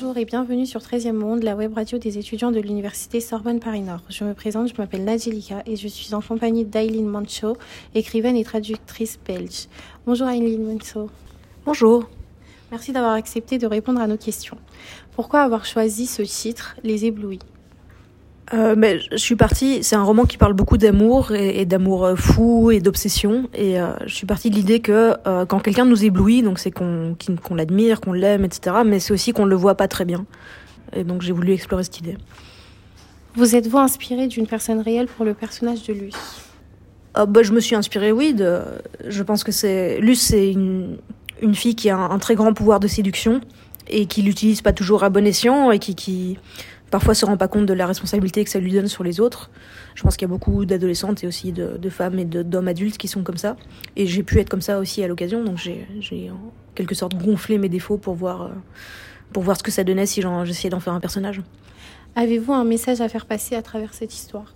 Bonjour et bienvenue sur 13e Monde, la web radio des étudiants de l'université Sorbonne Paris-Nord. Je me présente, je m'appelle Nadjelika et je suis en compagnie d'Aileen Mancho, écrivaine et traductrice belge. Bonjour Aileen Mancho. Bonjour. Merci d'avoir accepté de répondre à nos questions. Pourquoi avoir choisi ce titre, Les éblouis? Euh, mais je suis partie, c'est un roman qui parle beaucoup d'amour et, d'amour euh, fou et d'obsession. Et euh, je suis partie de l'idée que euh, quand quelqu'un nous éblouit, donc c'est qu'on qu'on l'admire, qu'on l'aime, etc. Mais c'est aussi qu'on le voit pas très bien. Et donc j'ai voulu explorer cette idée. Vous êtes-vous inspiré d'une personne réelle pour le personnage de Luce? Bah, Je me suis inspirée, oui. De, je pense que c'est Luce, c'est une, une fille qui a un, un, très grand pouvoir de séduction et qui l'utilise pas toujours à bon escient et qui, qui parfois se rend pas compte de la responsabilité que ça lui donne sur les autres. Je pense qu'il y a beaucoup d'adolescentes et aussi de, femmes et d'hommes adultes qui sont comme ça. Et j'ai pu être comme ça aussi à l'occasion, donc j'ai en quelque sorte gonflé mes défauts pour voir, euh, pour voir ce que ça donnait si j'essayais d'en faire un personnage. Avez-vous un message à faire passer à travers cette histoire?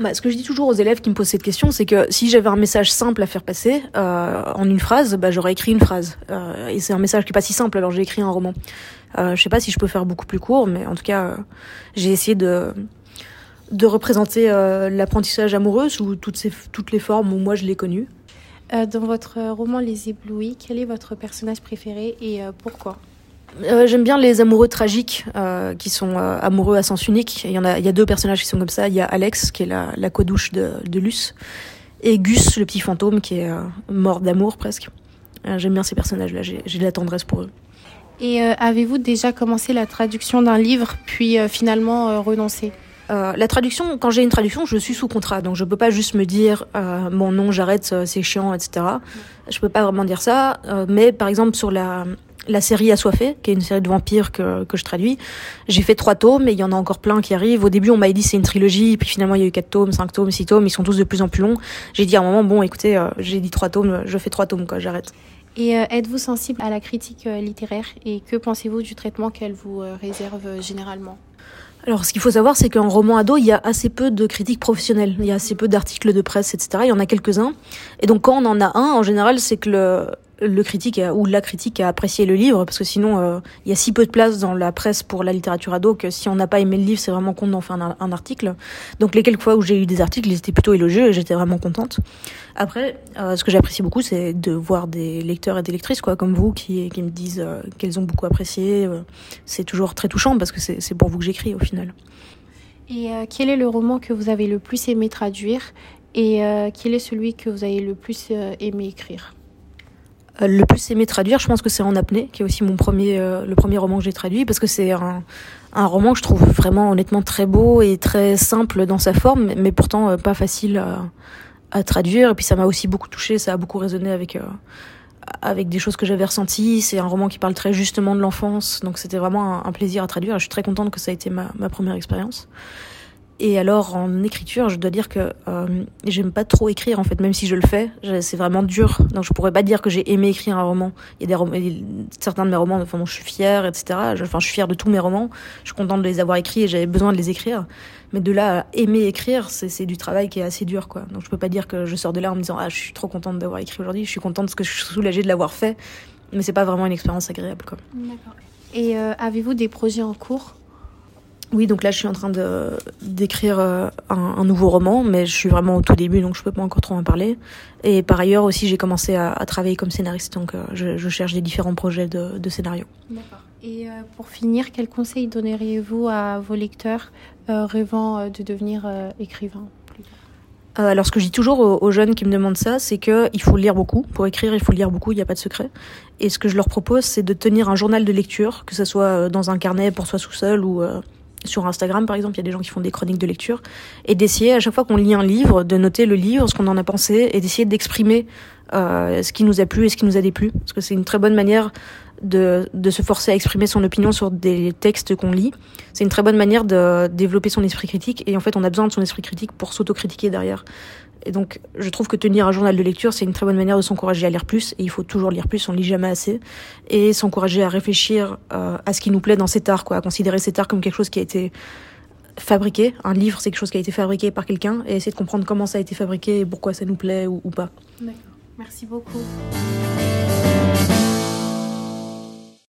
Bah, ce que je dis toujours aux élèves qui me posent cette question, c'est que si j'avais un message simple à faire passer euh, en une phrase, bah, j'aurais écrit une phrase. Euh, et c'est un message qui est pas si simple, alors j'ai écrit un roman. Euh, je sais pas si je peux faire beaucoup plus court, mais en tout cas, euh, j'ai essayé de de représenter l'apprentissage amoureux sous toutes ces toutes les formes où moi je l'ai connu. Dans votre roman Les éblouis, quel est votre personnage préféré et pourquoi? Euh, J'aime bien les amoureux tragiques euh, qui sont euh, amoureux à sens unique. Il y en a, il y a deux personnages qui sont comme ça. Il y a Alex qui est la, la co-douche de, de Luce et Gus, le petit fantôme qui est mort d'amour presque. J'aime bien ces personnages-là. J'ai de la tendresse pour eux. Et avez-vous déjà commencé la traduction d'un livre puis finalement renoncé? La traduction, quand j'ai une traduction, je suis sous contrat, donc je peux pas juste me dire mon nom, j'arrête, c'est chiant, etc. Je peux pas vraiment dire ça. Mais par exemple sur la la série Assoiffé, qui est une série de vampires que, que je traduis. J'ai fait trois tomes et il y en a encore plein qui arrivent. Au début, on m'a dit c'est une trilogie, puis finalement il y a eu quatre tomes, cinq tomes, six tomes. Ils sont tous de plus en plus longs. J'ai dit à un moment bon, écoutez, euh, j'ai dit trois tomes, je fais trois tomes quoi, j'arrête. Et euh, êtes-vous sensible à la critique euh, littéraire? Et que pensez-vous du traitement qu'elle vous réserve généralement? Alors, ce qu'il faut savoir, c'est qu'en roman ado, il y a assez peu de critiques professionnelles. Il y a assez peu d'articles de presse, etc. Il y en a quelques-uns. Et donc, quand on en a un, en général, c'est que le, le critique a, ou la critique a apprécié le livre, parce que sinon, euh, il y a si peu de place dans la presse pour la littérature ado que si on n'a pas aimé le livre, c'est vraiment con d'en faire un, article. Donc, les quelques fois où j'ai eu des articles, ils étaient plutôt élogieux et j'étais vraiment contente. Après, euh, ce que j'apprécie beaucoup, c'est de voir des lecteurs et des lectrices, quoi, comme vous, qui, me disent euh, qu'elles ont beaucoup apprécié. c'est toujours très touchant parce que c'est pour vous que j'écris au final. Et quel est le roman que vous avez le plus aimé traduire et quel est celui que vous avez le plus aimé écrire? Le plus aimé traduire, je pense que c'est En apnée, qui est aussi mon premier, euh, le premier roman que j'ai traduit, parce que c'est un, un roman que je trouve vraiment honnêtement très beau et très simple dans sa forme, mais pourtant euh, pas facile à, traduire. Et puis ça m'a aussi beaucoup touché, ça a beaucoup résonné avec, euh, avec des choses que j'avais ressenties. C'est un roman qui parle très justement de l'enfance, donc c'était vraiment un, plaisir à traduire. Je suis très contente que ça a été ma première expérience. Et alors en écriture, je dois dire que euh, j'aime pas trop écrire en fait, même si je le fais, c'est vraiment dur. Donc je pourrais pas dire que j'ai aimé écrire un roman. Il y a des romans, certains de mes romans, enfin, je suis fière, etc. Enfin, je suis fière de tous mes romans. Je suis contente de les avoir écrits et j'avais besoin de les écrire. Mais de là à aimer écrire, c'est du travail qui est assez dur, quoi. Donc je peux pas dire que je sors de là en me disant ah je suis trop contente d'avoir écrit aujourd'hui. Je suis contente parce que je suis soulagée de l'avoir fait, mais c'est pas vraiment une expérience agréable, quoi. D'accord. Et euh, avez-vous des projets en cours? Oui, donc là, je suis en train de d'écrire euh, un, un, nouveau roman, mais je suis vraiment au tout début, donc je peux pas encore trop en parler. Et par ailleurs aussi, j'ai commencé à, à, travailler comme scénariste, donc euh, je, je, cherche des différents projets de, de scénario. D'accord. Et euh, pour finir, quel conseil donneriez-vous à vos lecteurs euh, rêvant de devenir euh, écrivain alors, ce que je dis toujours aux, aux jeunes qui me demandent ça, c'est qu'il faut lire beaucoup. Pour écrire, il faut lire beaucoup, il n'y a pas de secret. Et ce que je leur propose, c'est de tenir un journal de lecture, que ce soit dans un carnet pour soi tout seul ou sur Instagram par exemple, il y a des gens qui font des chroniques de lecture, et d'essayer à chaque fois qu'on lit un livre, de noter le livre, ce qu'on en a pensé, et d'essayer d'exprimer euh, ce qui nous a plu et ce qui nous a déplu, parce que c'est une très bonne manière de, de se forcer à exprimer son opinion sur des textes qu'on lit. C'est une très bonne manière de développer son esprit critique, et en fait on a besoin de son esprit critique pour s'autocritiquer derrière. Et donc, je trouve que tenir un journal de lecture, c'est une très bonne manière de s'encourager à lire plus. Et il faut toujours lire plus, on lit jamais assez. Et s'encourager à réfléchir euh, à ce qui nous plaît dans cet art, quoi, à considérer cet art comme quelque chose qui a été fabriqué. Un livre, c'est quelque chose qui a été fabriqué par quelqu'un. Et essayer de comprendre comment ça a été fabriqué et pourquoi ça nous plaît ou, ou pas. D'accord. Merci beaucoup.